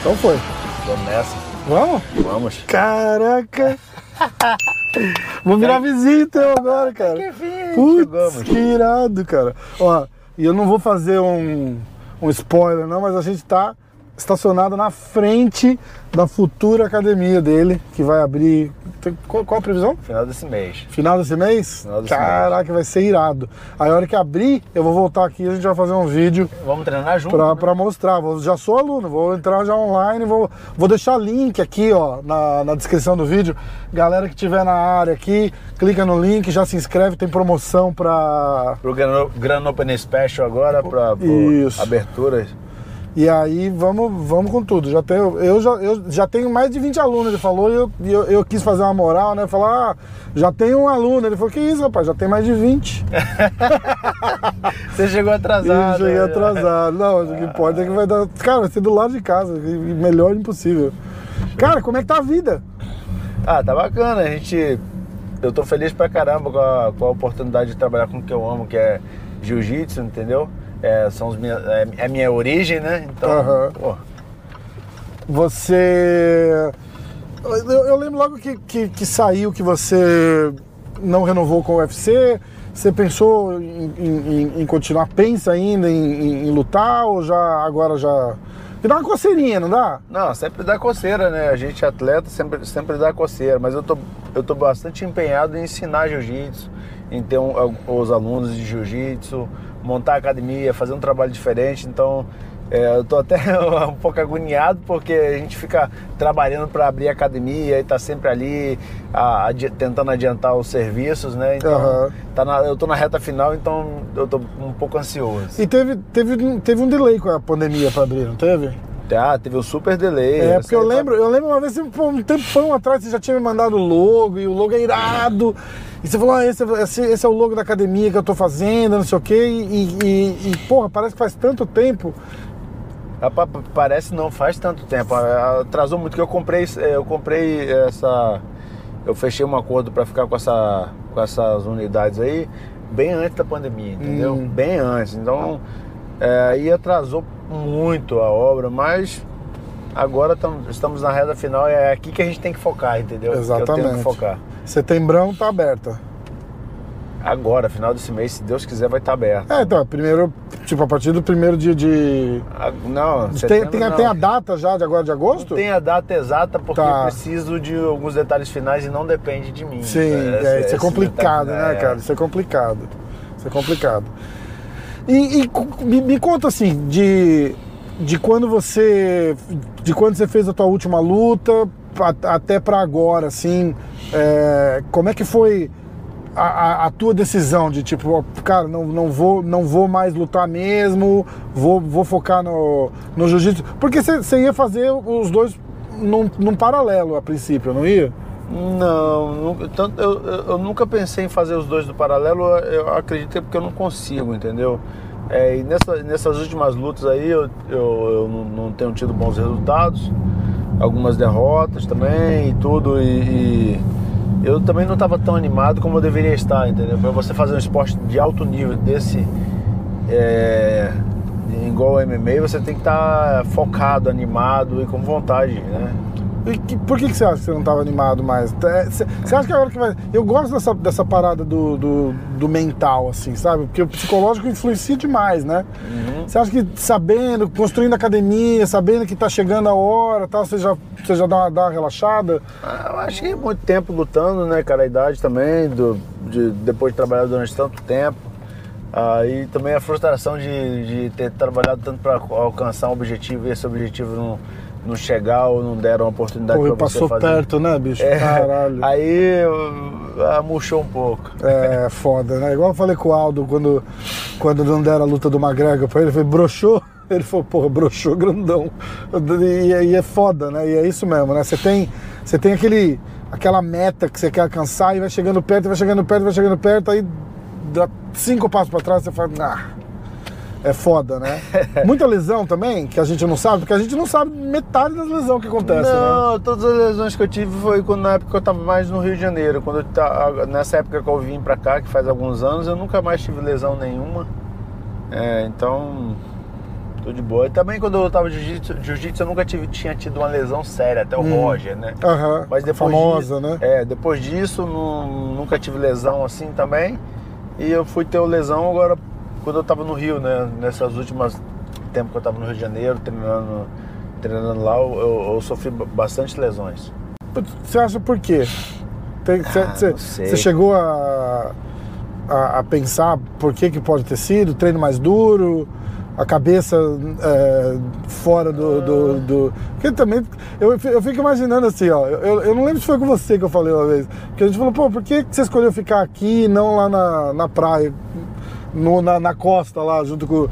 Então foi. Vamos nessa. Vamos? Vamos. Caraca! Vou virar visita eu agora, cara. Putz, chegamos. que irado, cara. Ó, e eu não vou fazer um, um spoiler não, mas a gente tá estacionado na frente da futura academia dele, que vai abrir. tem- Qual, qual a previsão? Final desse mês. Final desse mês? Final desse Caraca, vai ser irado. Aí a hora que abrir, eu vou voltar aqui e a gente vai fazer um vídeo Vamos treinar junto. pra, né? pra mostrar. Vou- já sou aluno, vou entrar já online, vou, vou deixar link aqui, ó, na, na descrição do vídeo. Galera que tiver na área aqui, clica no link, já se inscreve, tem promoção pra. Pro Gran, Gran Open Special agora, pra, pra Isso. abertura. E aí vamos, vamos com tudo. Já tenho, eu, já, eu já tenho mais de 20 alunos, ele falou, e eu, eu, eu quis fazer uma moral, né? Falar, ah, já tenho um aluno. Ele falou, que isso, rapaz, já tem mais de 20. Você chegou atrasado. cheguei né? atrasado. Não, o que importa é que vai dar. Cara, vai ser do lado de casa. Melhor impossível. Cara, como é que tá a vida? Ah, tá bacana. A gente. Eu tô feliz pra caramba com a, com a oportunidade de trabalhar com o que eu amo, que é jiu-jitsu, entendeu? É, são os minha, é, é a minha origem, né? Então, pô, Você. Eu, eu lembro logo que, que, que saiu que você não renovou com o UFC. Você pensou em, em- em continuar? Pensa ainda em, em- lutar ou já agora já. Me dá uma coceirinha, não dá? Não, sempre dá coceira, né? A gente atleta sempre, sempre dá coceira, mas eu tô, eu tô bastante empenhado em ensinar jiu-jitsu, em ter um- os alunos de jiu-jitsu, montar a academia, fazer um trabalho diferente. Então, é, eu tô até um pouco agoniado porque a gente fica trabalhando para abrir a academia e tá sempre ali a- adi- tentando adiantar os serviços, né? Então, Aham. tá na- eu tô na reta final, então eu tô um pouco ansioso. E teve, teve, teve um delay com a pandemia pra abrir, não teve? Ah, teve um super delay. É, porque eu tá- lembro, eu lembro uma vez, pô, um tempão atrás, você já tinha me mandado o logo, e o logo é irado. E você falou, ah, esse, é- esse, esse é o logo da academia que eu tô fazendo, não sei o quê. E, e, e, porra, parece que faz tanto tempo. Rapaz, pa- parece não, faz tanto tempo. Ah, Atrasou muito que eu comprei, eh, eu comprei essa. Eu fechei um acordo para ficar com, essa, com essas unidades aí bem antes da pandemia, entendeu? Hum. Bem antes. Então, eh, aí atrasou muito a obra, mas agora tam- estamos na reta final e é aqui que a gente tem que focar, entendeu? Que eu tenho Exatamente. que focar. Setembrão tá aberta. Agora, final desse mês, se Deus quiser, vai estar aberto. É, então, primeiro, tipo, a partir do primeiro dia de. Ah, Não, Tem, tem, a- não. tem a data já de agora de agosto? Não tem a data exata porque Tá. eu preciso de alguns detalhes finais e não depende de mim. Sim, é, isso é complicado, detalhe, né, é. cara? Isso é complicado. Isso é complicado. E, e me, me conta assim, de, de quando você. De quando você fez a tua última luta até pra agora, assim, é, como é que foi a, a- a tua decisão de tipo, cara, não, não, vou, não vou mais lutar mesmo, vou, vou focar no, no jiu-jitsu? Porque você ia fazer os dois num, num paralelo a princípio, não ia? Não, tanto, eu, eu- nunca pensei em fazer os dois do paralelo, eu acredito que é porque eu não consigo, entendeu? É, e nessa- nessas últimas lutas aí eu, eu, eu não tenho tido bons resultados, algumas derrotas também e tudo, e, e eu também não estava tão animado como eu deveria estar, entendeu? Para você fazer um esporte de alto nível desse, é, igual MMA, você tem que estar focado, animado e com vontade, né? E por que, que você acha que você não estava animado mais? É, Você você acha que agora que vai. Eu gosto dessa, dessa parada do, do, do mental, assim, sabe? Porque o psicológico influencia demais, né? Você acha que sabendo, construindo academia, sabendo que tá chegando a hora tal, você já, você já dá, uma, dá uma relaxada? Ah, Eu acho que muito tempo lutando, né, cara? A idade também, do, de, depois de trabalhar durante tanto tempo. Ah, e também a frustração de, de ter trabalhado tanto para alcançar um objetivo e esse objetivo não, não chegar ou não deram a oportunidade Pô, para você passou fazer. perto, né, bicho? É, Caralho. Aí ah, murchou um pouco. É foda, né? Igual eu falei com o Aldo quando, quando não deram a luta do McGregor pra ele, foi broxou. Ele falou, porra, broxou grandão. E, e é foda, né? E é isso mesmo, né? Você tem, você tem aquele, aquela meta que você quer alcançar e vai chegando perto, vai chegando perto, vai chegando perto, aí dá cinco passos pra trás você fala, ah. É foda, né? Muita lesão também, que a gente não sabe, porque a gente não sabe metade das lesões que acontecem, não, né? todas as lesões que eu tive foi quando, na época que eu tava mais no Rio de Janeiro. Quando eu nessa época que eu vim pra cá, que faz alguns anos, eu nunca mais tive lesão nenhuma. É, então, tô de boa. E também quando eu tava jiu-jitsu, jiu-jitsu, eu nunca tive, tinha tido uma lesão séria, até o Roger, né? Aham. Mas depois Famosa, disso, né? É, depois disso nu- nunca tive lesão assim também. E eu fui ter lesão agora quando eu tava no Rio, né? Nessas últimas tempos que eu tava no Rio de Janeiro, treinando, treinando lá, eu, eu- sofri ba- bastante lesões. Você acha por quê? Você Ah, chegou a, a, a pensar por que, que pode ter sido? Treino mais duro? A cabeça é, fora do, do, do- Porque também. Eu, eu fico imaginando assim, ó. Eu, eu não lembro se foi com você que eu falei uma vez. Porque a gente falou, pô, por que que você escolheu ficar aqui e não lá na, na praia? No- na, na costa lá, junto com.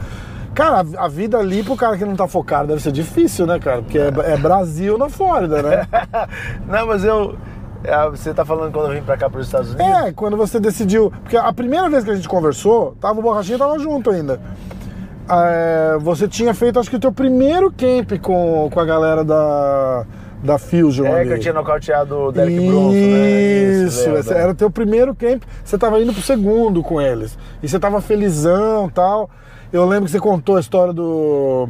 Cara, a, vida ali pro cara que não tá focado deve ser difícil, né, cara? Porque é, é Brasil na Flórida, né? Não, mas eu. é, Você tá falando quando eu vim pra cá para os Estados Unidos? É, quando você decidiu. Porque a primeira vez que a gente conversou, tava o Borrachinha tava junto ainda. É, você tinha feito, acho que o teu primeiro camp com, com a galera da, da Fusion. É, ali. que eu tinha nocauteado o Derek Bronson, né? Isso, era o teu primeiro camp, você tava indo pro segundo com eles. E você tava felizão tal. Eu lembro que você contou a história do.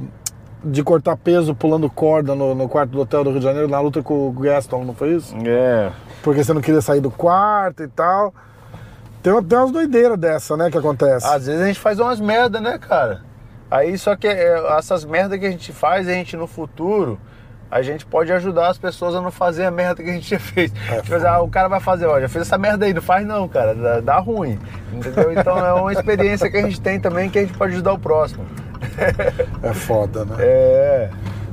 De cortar peso pulando corda no, no quarto do hotel do Rio de Janeiro, na luta com o Gaston, não foi isso? É. Porque você não queria sair do quarto e tal. Tem, tem umas doideiras dessa, né, que acontece. Às vezes a gente faz umas merda, né, cara? Aí só que é, essas merdas que a gente faz, a gente no futuro, a gente pode ajudar as pessoas a não fazer a merda que a gente já fez. É tipo, assim, ah, o cara vai fazer, ó, já fez essa merda aí, não faz não, cara, dá, dá ruim. Entendeu? Então é uma experiência que a gente tem também que a gente pode ajudar o próximo. É foda, né? É.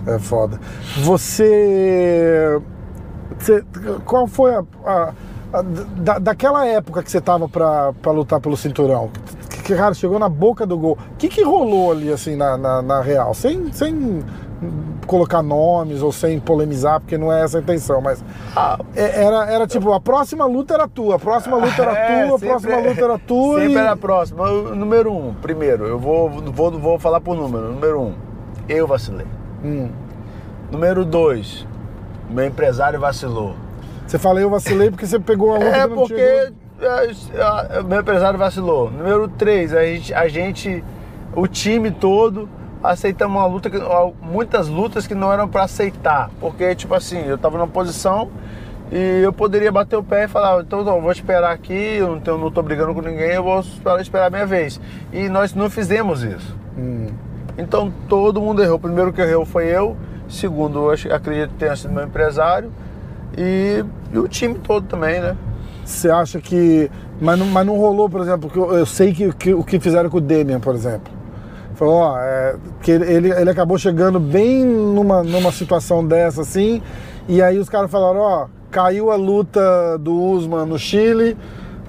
É foda. Você. você- qual foi a. a- a- da, daquela época que você tava pra, pra lutar pelo cinturão? Que, que, cara, chegou na boca do gol. O que, que rolou ali, assim, na, na, na real? Sem, sem colocar nomes ou sem polemizar, porque não é essa a intenção, mas. Ah, é- Era, era tipo, a próxima luta era tua, a próxima luta era É, tua, a próxima luta era tua. Sempre e... era a próxima. Número um, primeiro, eu vou, vou, vou falar por número. Número um, eu vacilei. Hum. Número dois, meu empresário vacilou. Você fala, eu vacilei porque você pegou a luta É porque é, é, meu empresário vacilou. Número 3, a gente, a gente, o time todo, aceitamos uma luta, que- muitas lutas que não eram para aceitar. Porque, tipo assim, eu tava numa posição e eu poderia bater o pé e falar, então não, vou esperar aqui, eu não, tenho, não tô brigando com ninguém, eu vou esperar, esperar a minha vez. E nós não fizemos isso. Hum. Então todo mundo errou. O primeiro que errou foi eu. Segundo, eu acredito que tenha sido meu empresário. E, e o time todo também, né? Você acha que. Mas não, mas não rolou, por exemplo, que eu, eu sei que, que o que fizeram com o Demian, por exemplo. Falou, ó, é, que ele, ele, acabou chegando bem numa, numa situação dessa assim, e aí os caras falaram, ó, caiu a luta do Usman no Chile,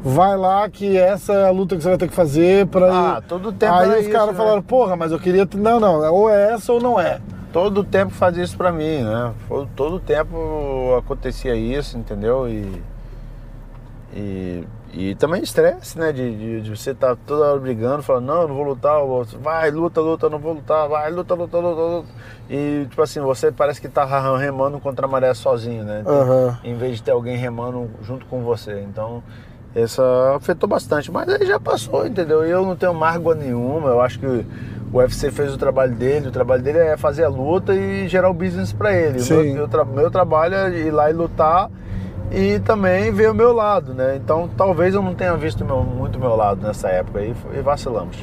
vai lá que essa é a luta que você vai ter que fazer pra. Ah, todo tempo Aí era os caras né? falaram, porra, mas eu queria. Não, não, ou é essa ou não é. Todo tempo fazia isso pra mim, né? Todo tempo acontecia isso, entendeu? E. E, e também estresse, né? De, de, de você estar toda hora brigando, falando, não, eu não vou lutar, vai, luta, luta, não vou lutar, vai, luta, luta, luta, luta. E tipo assim, você parece que tá remando contra a maré sozinho, né? Aham. Em vez de ter alguém remando junto com você. Então, essa afetou bastante. Mas aí já passou, entendeu? Eu não tenho mágoa nenhuma. Eu acho que o UFC fez o trabalho dele. O trabalho dele é fazer a luta e gerar o business pra ele. O Sim. Meu, meu, meu trabalho é ir lá e lutar e também ver o meu lado, né? Então, talvez eu não tenha visto meu- muito meu lado nessa época aí e vacilamos.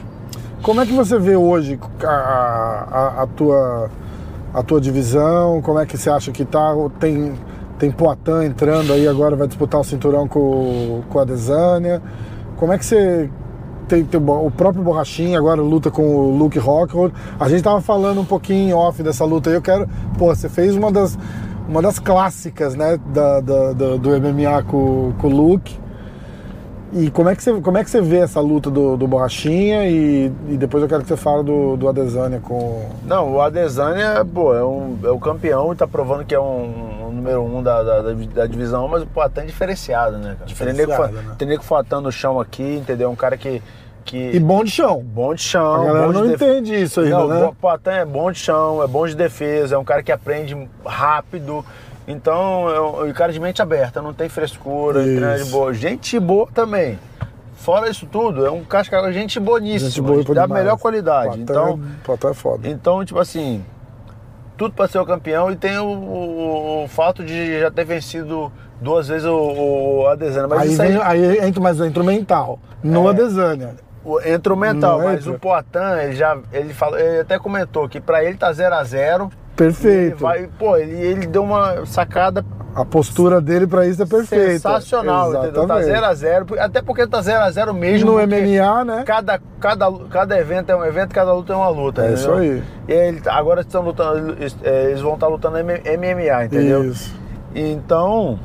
Como é que você vê hoje a, a, a tua, a tua divisão? Como é que você acha que tá? Tem, tem Poitin entrando aí agora, vai disputar o cinturão com, com a Desânia. Como é que você. Tem, tem o próprio Borrachinha agora luta com o Luke Rockhold. A gente tava falando um pouquinho off dessa luta aí. Eu quero. Pô, você fez uma das, uma das clássicas, né? Da, da- da- do MMA com, com o Luke. E como é que você, como é que você vê essa luta do, do Borrachinha e, e depois eu quero que você fale do, do Adesanya com. Não, o Adesanya, pô, é, um, é o campeão e tá provando que é um, um número um da, da, da- divisão, mas o Poitin é diferenciado, né, cara? Diferenciado, tem nego, fa- né? tem nego fatando no chão aqui, entendeu? Um cara que que E bom de chão. bom de chão, A galera bom de não def- entende isso ainda, Não, né? o Poitin é bom de chão, é bom de defesa, é um cara que aprende rápido. Então, é um, cara de mente aberta, não tem frescura, treina de boa. Gente boa também. Fora isso tudo, é um casca, gente boníssima, Gente boa da melhor qualidade. Poitin Então, é- Poitin é foda. então, tipo assim, tudo para ser o campeão e tem o, o- o fato de já ter vencido duas vezes o, o Adesanya. Mas Aí, isso aí, vem, aí entra, mas entra o mental. No É. Adesanya. O- entra o mental, mas o Poitin, ele já ele falou, ele até comentou que para ele tá 0 a 0 Perfeito. Ele vai, pô, ele, ele deu uma sacada A postura dele pra isso é perfeita. sensacional, entendeu? Tá Exatamente. 0 a 0 até porque tá 0 a 0 mesmo. No MMA, né? Cada, cada, cada evento é um evento, cada luta é uma luta. É entendeu? isso aí. E ele, agora estão lutando, eles, é, vão estar lutando M- MMA, entendeu? Isso. Então,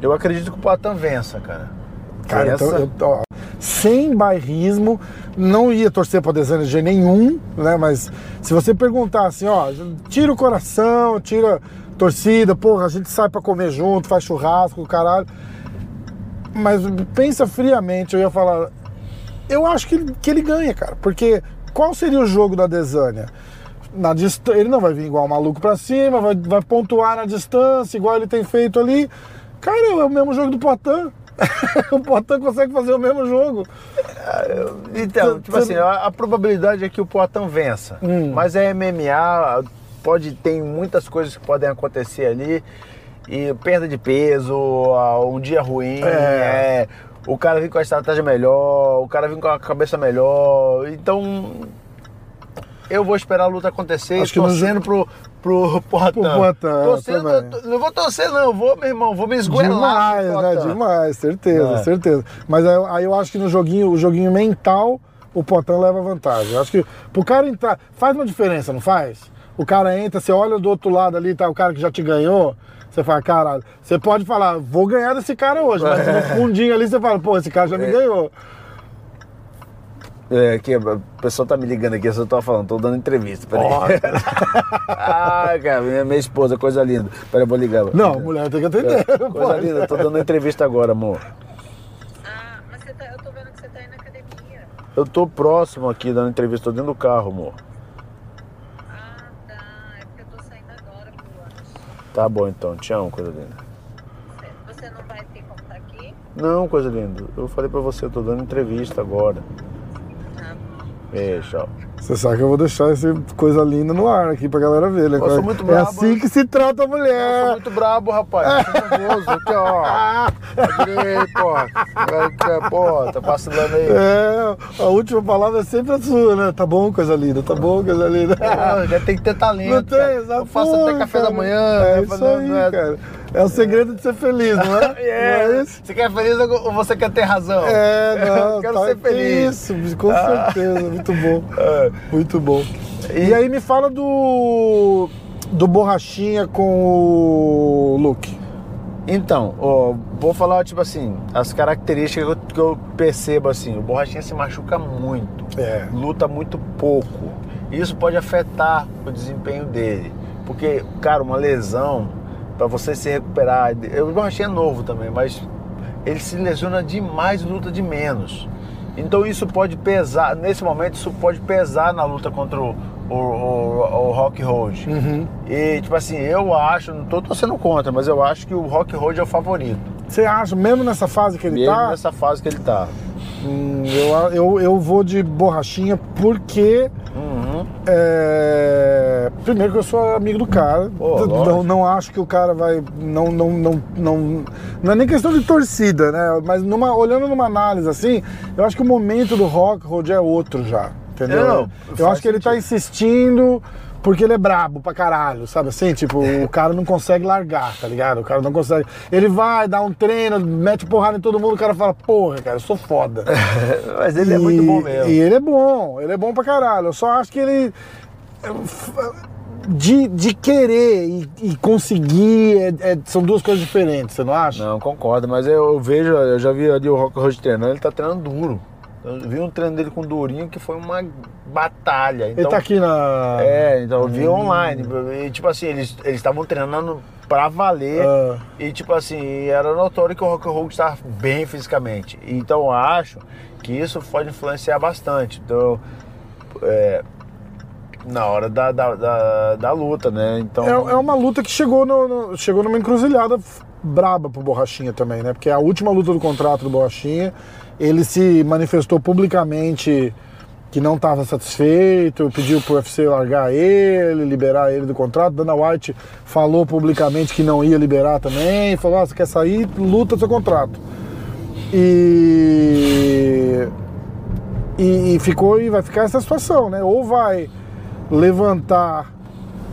eu acredito que o Poitin vença, cara. Cara, então, eu, ó, sem bairrismo, não ia torcer pra Adesanya de nenhum, né? Mas se você perguntar assim, ó, tira o coração, tira torcida, porra, a gente sai pra comer junto, faz churrasco, caralho. Mas pensa friamente, eu ia falar, eu acho que que ele ganha, cara, porque qual seria o jogo da Adesanya? Na dist... Ele não vai vir igual um maluco pra cima, vai, vai pontuar na distância, igual ele tem feito ali. Cara, é o mesmo jogo do Poitin. o Poitin consegue fazer o mesmo jogo. Então, Você- tipo assim, a, a probabilidade é que o Poitin vença. Hum. Mas é MMA, pode tem muitas coisas que podem acontecer ali. E perda de peso, um dia ruim, É. é, o cara vem com a estratégia melhor, o cara vem com a cabeça melhor. Então, eu vou esperar a luta acontecer, Acho que torcendo pro, pro Poitin. Pro Poitin, é, Torcendo, eu não vou torcer não, vou, meu irmão, vou me esgoelar. Demais, né? Demais, certeza, É. certeza. Mas aí, aí eu acho que no joguinho, o joguinho mental, o Poitin leva vantagem. Eu acho que pro cara entrar, faz uma diferença, não faz? O cara entra, você olha do outro lado ali, tá o cara que já te ganhou, você fala, caralho, você pode falar, vou ganhar desse cara hoje, mas no fundinho ali você fala, pô, esse cara já me ganhou. É, que a pessoa tá me ligando aqui, eu só tô falando, tô dando entrevista. Peraí. Ó. ah, cara, minha, minha esposa, coisa linda. Peraí, eu vou ligar. Não, mulher tem que atender. Coisa pode. linda, tô dando entrevista agora, amor. Ah, mas você tá, eu tô vendo que você tá aí na academia. Eu tô próximo aqui dando entrevista, tô dentro do carro, amor. Ah, tá. É porque eu tô saindo agora pro lanche. Tá bom então, te amo, coisa linda. Você- Você não vai ter como tá aqui? Não, coisa linda, eu falei pra você, eu tô dando entrevista agora. Você sabe que eu vou deixar essa coisa linda no ar aqui pra galera ver, né? Eu sou muito é brabo. assim que se trata a Eu sou mulher. muito brabo, rapaz. Tô nervoso. Aqui, ó. Adorei, pô. Pô, tá vacilando aí. É, a última palavra é sempre a sua, né? Tá bom, coisa linda, tá bom, coisa linda. Pô, já tem que ter talento. Não tem, exato. Eu faço até café cara, da manhã. É né? isso Não aí, é- cara. É o segredo de ser feliz, não é? É, Não é? Você quer feliz ou você quer ter razão? É, não. Eu quero tá- ser feliz. Isso, com certeza. Muito bom. É. Muito bom. E aí me fala do. Do Borrachinha com o Luke. Então, ó, vou falar, tipo assim, as características que eu, que eu percebo, assim, o Borrachinha se machuca muito, É. luta muito pouco. Isso pode afetar o desempenho dele. Porque, cara, uma lesão, pra você se recuperar, o Borrachinha é novo também, mas ele se lesiona demais e luta de menos. Então isso pode pesar, nesse momento, isso pode pesar na luta contra o, o, o, o Rock Road. Uhum. E, tipo assim, eu acho, não tô torcendo contra, mas eu acho que o Rock Road é o favorito. Você acha, mesmo nessa fase que ele mesmo tá? nessa fase que ele tá. Hum, eu, eu, eu vou de borrachinha porque. É, Primeiro que eu sou amigo do cara. Pô, não, não acho que o cara vai. Não, não, não, não, não é nem questão de torcida, né? Mas numa, olhando numa análise assim, eu acho que o momento do rock Road é outro já. Entendeu? Não, eu acho que ele tá sentido. insistindo porque ele é brabo pra caralho, sabe assim? Tipo, o cara não consegue largar, tá ligado? O cara não consegue. Ele vai, dá um treino, mete porrada em todo mundo, o cara fala, porra, cara, eu sou foda. Mas ele é muito bom E- mesmo. E ele é bom, ele é bom pra caralho. Eu só acho que ele. De, de querer e, e conseguir é- é- são duas coisas diferentes, você não acha? Não, concordo, mas eu vejo, eu já vi ali o Rock Road treinando, ele tá treinando duro. Eu vi um treino dele com o Durinho que foi uma batalha. Ele Então, tá aqui na. É, então eu vi Hum. online. E tipo assim, eles eles estavam treinando pra valer. Ah. E tipo assim, era notório que o Rock Roll estava bem fisicamente. Então eu acho que isso pode influenciar bastante. Então, é, na hora da, da, da, da luta, né? Então, É, é uma luta que chegou, no, no- chegou numa encruzilhada braba pro Borrachinha também, né? Porque é a última luta do contrato do Borrachinha, ele se manifestou publicamente que não estava satisfeito, pediu pro UFC largar ele, liberar ele do contrato. Dana White falou publicamente que não ia liberar também, falou: ah, você quer sair, luta seu contrato. E, e, e ficou e vai ficar essa situação, né? Ou vai levantar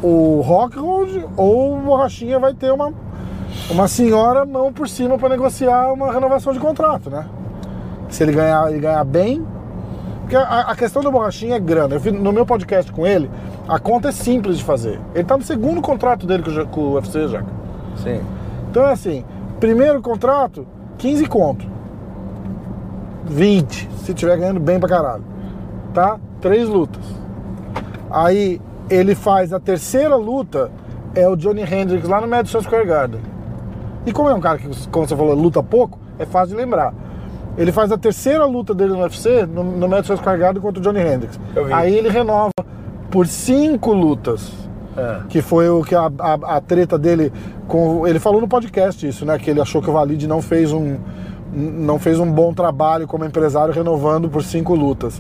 o Rockhold ou o Borrachinha vai ter uma, uma senhora mão por cima para negociar uma renovação de contrato, né? Se ele ganhar, ele ganhar bem. Porque a, a questão do Borrachinha é grana. Eu fiz, no meu podcast com ele, a conta é simples de fazer. Ele tá no segundo contrato dele com com o UFC já. sim. Então é assim, primeiro contrato, 15 conto. 20, se tiver ganhando bem pra caralho. Tá? Três lutas. Aí ele faz a terceira luta, é o Johnny Hendricks lá no Madison Square Garden. E como é um cara que, como você falou, luta pouco, é fácil de lembrar. Ele faz a terceira luta dele no UFC no, no Madison Square Garden contra o Johnny Hendricks. Aí ele renova por cinco lutas É. que foi o que a, a, a treta dele com ele falou no podcast isso né que ele achou que o Valide não fez um não fez um bom trabalho como empresário renovando por cinco lutas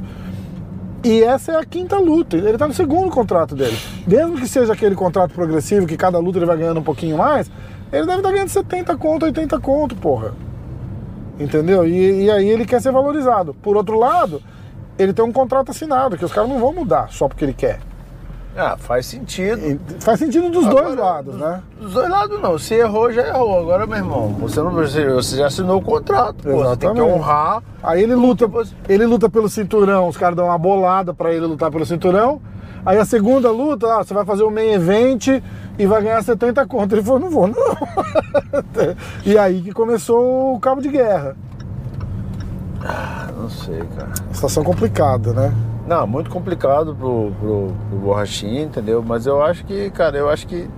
e essa é a quinta luta ele tá no segundo contrato dele mesmo que seja aquele contrato progressivo que cada luta ele vai ganhando um pouquinho mais ele deve estar ganhando 70 conto 80 conto porra entendeu e, e aí ele quer ser valorizado por outro lado ele tem um contrato assinado que os caras não vão mudar só porque ele quer Ah, faz sentido. e Faz sentido dos Agora, dois lados, né? Dos dois lados não. Se errou, já errou. Agora, meu irmão, você não você, já assinou o contrato. Pô, você tem que honrar. Aí ele luta, você- ele luta pelo cinturão, os caras dão uma bolada pra ele lutar pelo cinturão. Aí a segunda luta, ah, você vai fazer o main event e vai ganhar 70 conto. Ele falou, não vou, não. e aí que começou o cabo de guerra. Ah, não sei, cara. Situação complicada, né? Não, muito complicado pro, pro, pro Borrachinha, entendeu? Mas eu acho que, cara, eu acho que.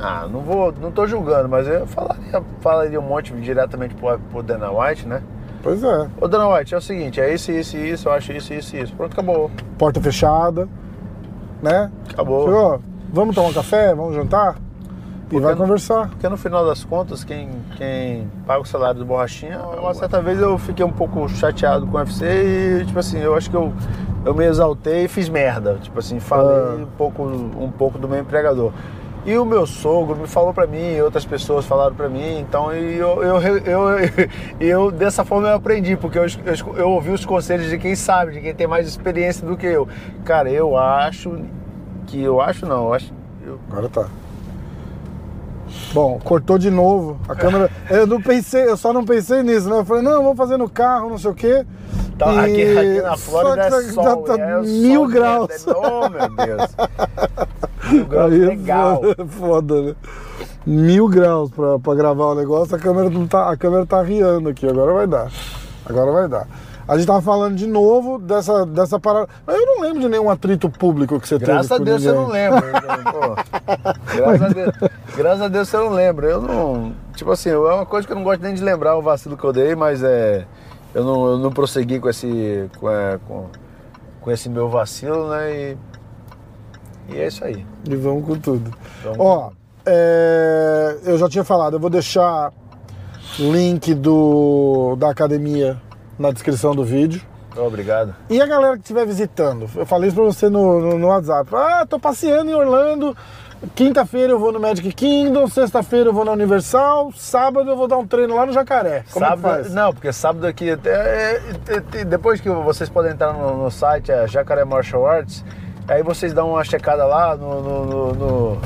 Ah, não vou. Não tô julgando, mas eu falaria, falaria um monte diretamente pro, pro Dana White, né? Pois é. Ô Dana White, é o seguinte, é isso, isso isso, eu acho isso, isso isso. Pronto, acabou. Porta fechada, né? Acabou. Chegou, vamos tomar um café, vamos jantar? E Porque vai não- conversar. Porque no final das contas, quem, quem paga o salário do Borrachinha, uma certa vez eu fiquei um pouco chateado com o UFC e, tipo assim, eu acho que eu, eu me exaltei e fiz merda. Tipo assim, falei Ah. um, pouco, um pouco do meu empregador. E o meu sogro me falou pra mim, e outras pessoas falaram pra mim, então e eu, eu, eu, eu, eu- dessa forma eu aprendi, porque eu, eu, eu ouvi os conselhos de quem sabe, de quem tem mais experiência do que eu. Cara, eu acho que, eu acho não, eu acho... eu- Agora tá. Bom, cortou de novo. A câmera. Eu não pensei, eu só não pensei nisso, né? Eu falei, não, vamos fazer no carro, não sei o quê. Tá, E- aqui, aqui na só Flórida é que sol, tá, tá é mil sol graus. direto, é- Oh, meu Deus. Mil graus, Aí é legal. foda, foda, né? Mil graus pra, pra gravar o negócio, a câmera, não tá, a câmera tá riando aqui, agora vai dar. Agora vai dar. A gente tava falando de novo dessa, dessa parada. Mas eu não lembro de nenhum atrito público que você Graças teve. a com Deus você ninguém. não lembra. pô. Graças, a Deus, graças a Deus você não lembra. Eu não. Tipo assim, é uma coisa que eu não gosto nem de lembrar o vacilo que eu dei, mas é. Eu não, eu não prossegui com esse. Com, é, com, com esse meu vacilo, né? E, e é isso aí. E vamos com tudo. Vamos Ó, é, eu já tinha falado, eu vou deixar link do, da academia na descrição do vídeo. Obrigado. E a galera que estiver visitando, eu falei isso pra você no, no, no WhatsApp. Ah, tô passeando em Orlando. Quinta-feira eu vou no Magic Kingdom, sexta-feira eu vou na Universal, sábado eu vou dar um treino lá no Jacaré. Como é sábado, faz? não, porque sábado aqui, é, é, é, depois que vocês podem entrar no, no site, é Jacaré Martial Arts, aí vocês dão uma checada lá no, no, no- no-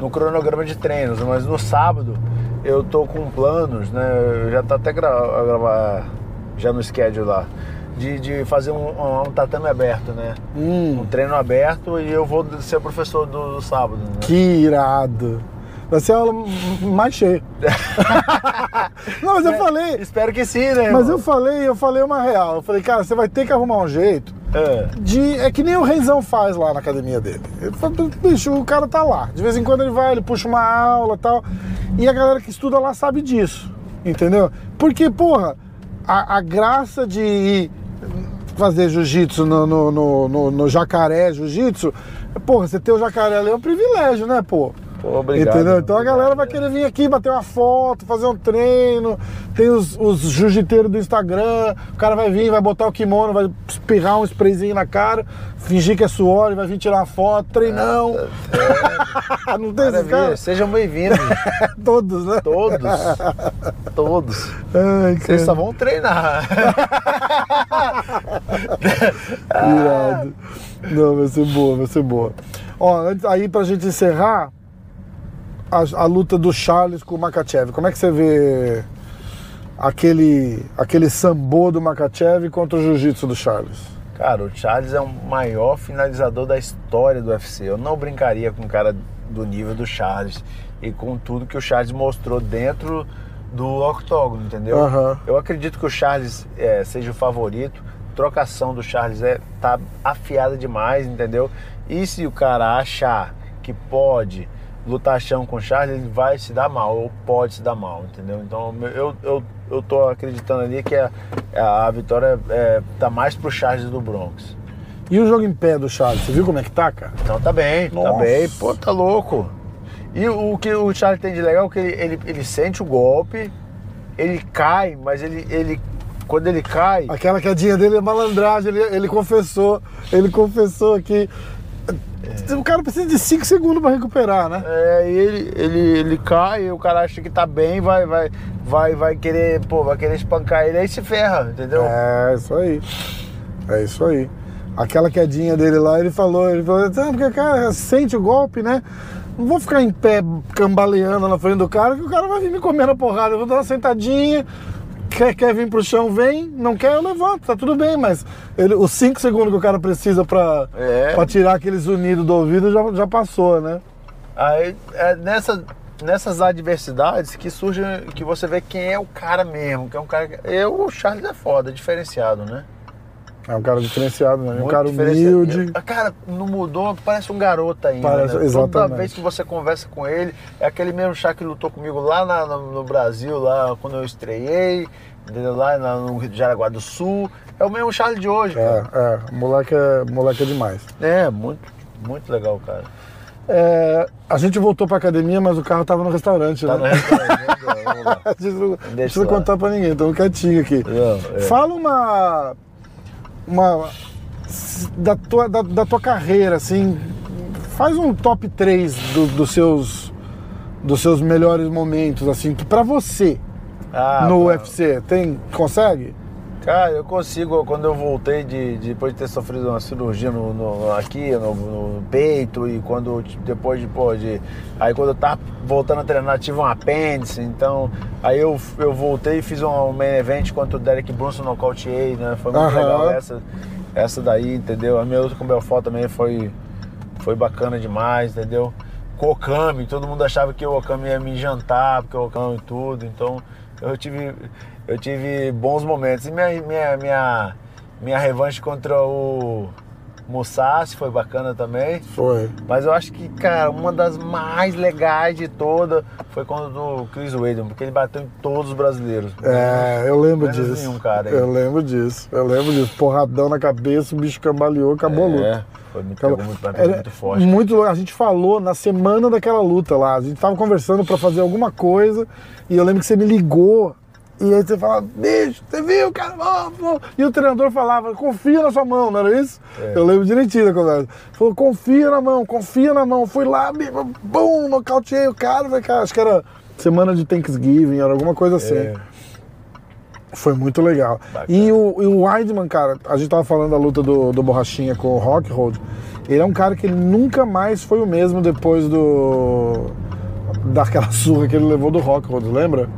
no cronograma de treinos, mas no sábado eu tô com planos, né, eu já tá até gra- gravar já no schedule lá, de, de fazer um, um, um tatame aberto, né, Hum, um treino aberto e eu vou ser professor do, do sábado, né. que irado. Vai ser a aula mais cheia. não, mas eu falei. Espero que sim, né? Mas irmão? eu falei, eu falei uma real. Eu falei, cara, você vai ter que arrumar um jeito É. de. É que nem o Renzão faz lá na academia dele. Ele fala, bicho, o cara tá lá. De vez em quando ele vai, ele puxa uma aula e tal. E a galera que estuda lá sabe disso. Entendeu? Porque, porra, a, a graça de ir fazer jiu-jitsu no, no, no, no- jacaré jiu-jitsu, porra, você ter o jacaré ali é um privilégio, né, pô? Pô, obrigado. Entendeu? Então a obrigado. galera vai querer vir aqui bater uma foto, fazer um treino. Tem os, os jiu-jiteiros do Instagram. O cara vai vir, vai botar o kimono, vai espirrar um sprayzinho na cara, fingir que é suor vai vir tirar uma foto. Treinão. Não tem esses caras? Sejam bem-vindos. Todos, né? Todos. Todos. Ai, Vocês só vão treinar. irado. Não, vai ser boa, vai ser boa. Ó, antes- aí pra gente encerrar, a, a luta do Charles com o Makachev. Como é que você vê aquele, aquele sambô do Makachev contra o jiu-jitsu do Charles? Cara, o Charles é o maior finalizador da história do UFC. Eu não brincaria com um cara do nível do Charles e com tudo que o Charles mostrou dentro do octógono, entendeu? Aham. Eu acredito que o Charles é, seja o favorito. Trocação do Charles é tá afiada demais, entendeu? E se o cara achar que pode lutar chão com o Charles, ele vai se dar mal, ou pode se dar mal, entendeu? Então eu, eu, eu tô acreditando ali que a, a vitória é, tá mais pro Charles do Bronx. E o jogo em pé do Charles, você viu como é que tá, cara? Então tá bem, Nossa. tá bem, pô, tá louco. E o, o que o Charles tem de legal é que ele, ele, ele sente o golpe, ele cai, mas ele, ele quando ele cai, Aquela quedinha dele é malandragem, ele, ele confessou, ele confessou que o cara precisa de 5 segundos pra recuperar, né? É, e ele, ele, ele cai, o cara acha que tá bem, vai, vai, vai, vai querer, pô, vai querer espancar ele, aí se ferra, entendeu? É, isso aí. É isso aí. Aquela quedinha dele lá, ele falou, ele falou, ah, porque o cara sente o golpe, né? Não vou ficar em pé cambaleando na frente do cara, que o cara vai vir me comer na porrada. Eu vou dar uma sentadinha, quer, quer vir pro chão, vem, não quer, eu levanto, tá tudo bem, mas ele, os 5 segundos que o cara precisa pra, É. pra tirar aqueles unidos do ouvido já, já passou, né? Aí é nessa, nessas adversidades que surge, que você vê quem é o cara mesmo, que é um cara. que- Eu, o Charles é foda, diferenciado, né? É um cara diferenciado, né? Um Muito cara diferenciado. humilde. Cara, não mudou, parece um garoto ainda. Parece- né? Toda exatamente. vez que você conversa com ele, é aquele mesmo chá que lutou comigo lá na- no, no Brasil, lá quando eu estreiei, lá no Jaraguá do Sul. É o mesmo Charles de hoje, É, cara. é, moleque é, moleque é demais. É, muito, muito legal, cara. É, a gente voltou pra academia, mas o carro tava no restaurante, Tá né? no restaurante? Vamos lá. Não Deixa precisa lá. contar pra ninguém, estamos quietinho aqui. Não, é. Fala uma. Uma. Da tua, da, da tua carreira, assim. Faz um top 3 do- dos seus. Dos seus melhores momentos, assim, pra você Ah, no cara. UFC. Tem. Consegue? Cara, eu consigo, quando eu voltei de, de- depois de ter sofrido uma cirurgia no, no- aqui, no, no peito, e quando depois de, pô, de. Aí quando eu tava voltando a treinar, tive um apêndice, então. Aí eu, eu voltei e fiz um main event contra o Derek Brunson nocauteei, né? Foi muito Aham. legal essa, essa daí, entendeu? A minha luta com o Belfort também foi, foi bacana demais, entendeu? Com o Okami, todo mundo achava que o Okami ia me jantar, porque o Okami e tudo, então eu tive, eu tive bons momentos. E minha, minha, minha, minha revanche contra o Musashi foi bacana também. Foi. Mas eu acho que, cara, uma das mais legais de toda foi quando do Chris Weidman, porque ele bateu em todos os brasileiros. É, eu lembro disso. nenhum cara eu lembro disso. Eu lembro disso. Porradão na cabeça, o bicho cambaleou, acabou a luta. Foi muito, Aquela- pegou muito, Era muito forte. muito. A gente falou na semana daquela luta lá. A gente tava conversando pra fazer alguma coisa e eu lembro que você me ligou. E aí você falava, bicho, você viu, cara? Ó, ó. E o treinador falava, confia na sua mão, não era isso? É. Eu lembro direitinho da conversa. Falou, confia na mão, confia na mão. Fui lá, bum, nocauteei o cara. Falei, cara, acho que era semana de Thanksgiving, era alguma coisa assim. É. Foi muito legal. Bacana. E o, e o Weidman, cara, a gente tava falando da luta do, do Borrachinha com o Rockhold. Ele é um cara que ele nunca mais foi o mesmo depois do. daquela surra que ele levou do Rockhold, lembra?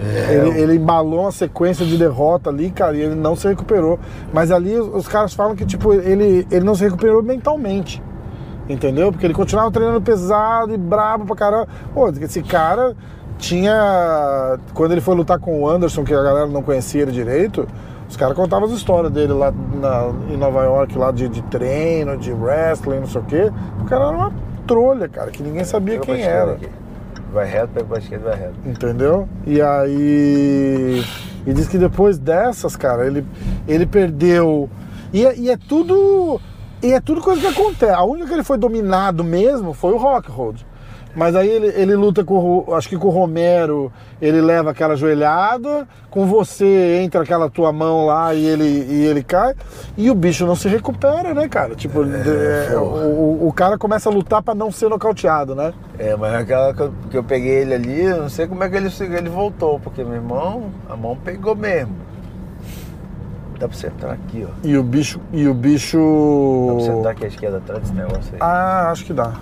É, Ele, ele embalou uma sequência de derrota ali, cara, e ele não se recuperou. Mas ali os, os caras falam que, tipo, ele, ele não se recuperou mentalmente. Entendeu? Porque ele continuava treinando pesado e brabo pra caramba. Pô, esse cara tinha. Quando ele foi lutar com o Anderson, que a galera não conhecia ele direito, os caras contavam as histórias dele lá na- em Nova York, lá de, de treino, de wrestling, não sei o quê. O cara era uma trolha, cara, que ninguém sabia Pega pra quem era. aqui. Vai reto, pega pra esquerda vai reto. Entendeu? E aí. E diz que depois dessas, cara, ele, ele perdeu. E é, e é tudo. E é tudo coisa que acontece. A única que ele foi dominado mesmo foi o Rockhold. Mas aí ele, ele luta com Acho que com o Romero ele leva aquela joelhada. Com você entra aquela tua mão lá e ele, e ele cai. E o bicho não se recupera, né, cara? Tipo, é, o, o- o cara começa a lutar pra não ser nocauteado, né? É, mas aquela que eu, que eu peguei ele ali, eu não sei como é que ele, ele voltou, porque meu irmão, a mão pegou mesmo. Dá pra você entrar aqui, ó. E o bicho. E o bicho. Dá pra você entrar aqui à esquerda atrás desse negócio aí. Ah, acho que dá.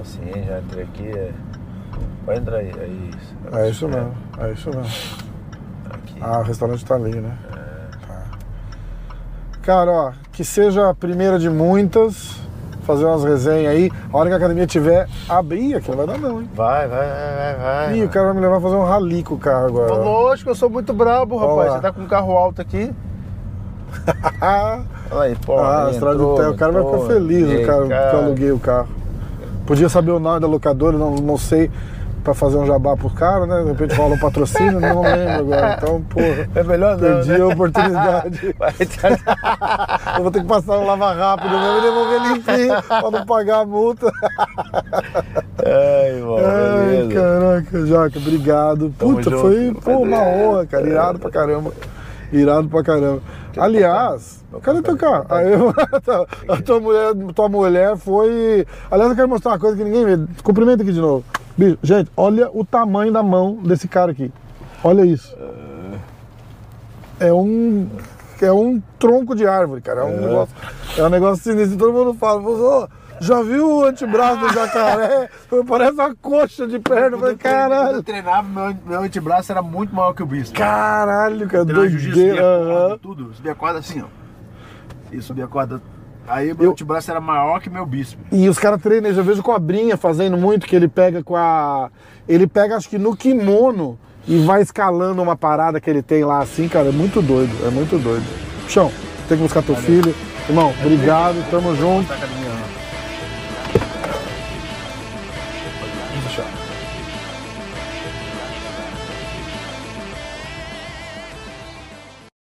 Assim, já entrei aqui. É... Pode entrar aí, é isso. É isso mesmo. É isso mesmo. Aqui. Ah, o restaurante tá ali, né? Tá. Cara, ó, que seja a primeira de muitas. Fazer umas resenhas aí. A hora que a academia tiver. Abrir, aqui não vai dar não, hein? Vai, vai, vai, vai, vai. Ih, o cara vai me levar a fazer um rali com o carro agora. Lógico, eu sou muito brabo, rapaz. Você tá com um carro alto aqui. Olha aí, pô. ah entrou, pé. O cara vai entrou, ficar feliz, o cara, que eu aluguei o carro. Podia saber o nome da locadora, não, não sei, pra fazer um jabá pro cara, né? De repente rola um patrocínio, não lembro agora. Então, porra, É melhor não, perdi né? a oportunidade. Vai, Eu vou ter que passar no lava rápido, eu vou me devolver limpinho pra não pagar a multa. Ai, irmão, Ai, beleza. caraca, Jaca, obrigado. Tamo Puta, junto. foi pô, uma honra, cara. Irado pra caramba. Irado pra caramba. Aliás, cadê teu carro? Aí eu- a tua mulher, tua mulher foi. Aliás, eu quero mostrar uma coisa que ninguém vê. Cumprimenta aqui de novo. Bicho, gente, olha o tamanho da mão desse cara aqui. Olha isso. É um. É um tronco de árvore, cara. É um negócio. É um negócio sinistro. Todo mundo fala, "Ô, já viu o antebraço do jacaré? Parece uma coxa de perna. Eu falei, Quando eu caralho. treinava, meu, meu antebraço era muito maior que o bispo. Caralho, cara, subia doideira. aham. tudo. Subia a corda assim, ó. E subia a corda. Aí meu Eu- antebraço era maior que meu bispo. E os caras treinam, eu já vejo cobrinha fazendo muito, que ele pega com a. Ele pega, acho que no kimono e vai escalando uma parada que ele tem lá assim, cara. É muito doido, é muito doido. Chão, tem que buscar teu filho. Irmão, obrigado, tamo junto.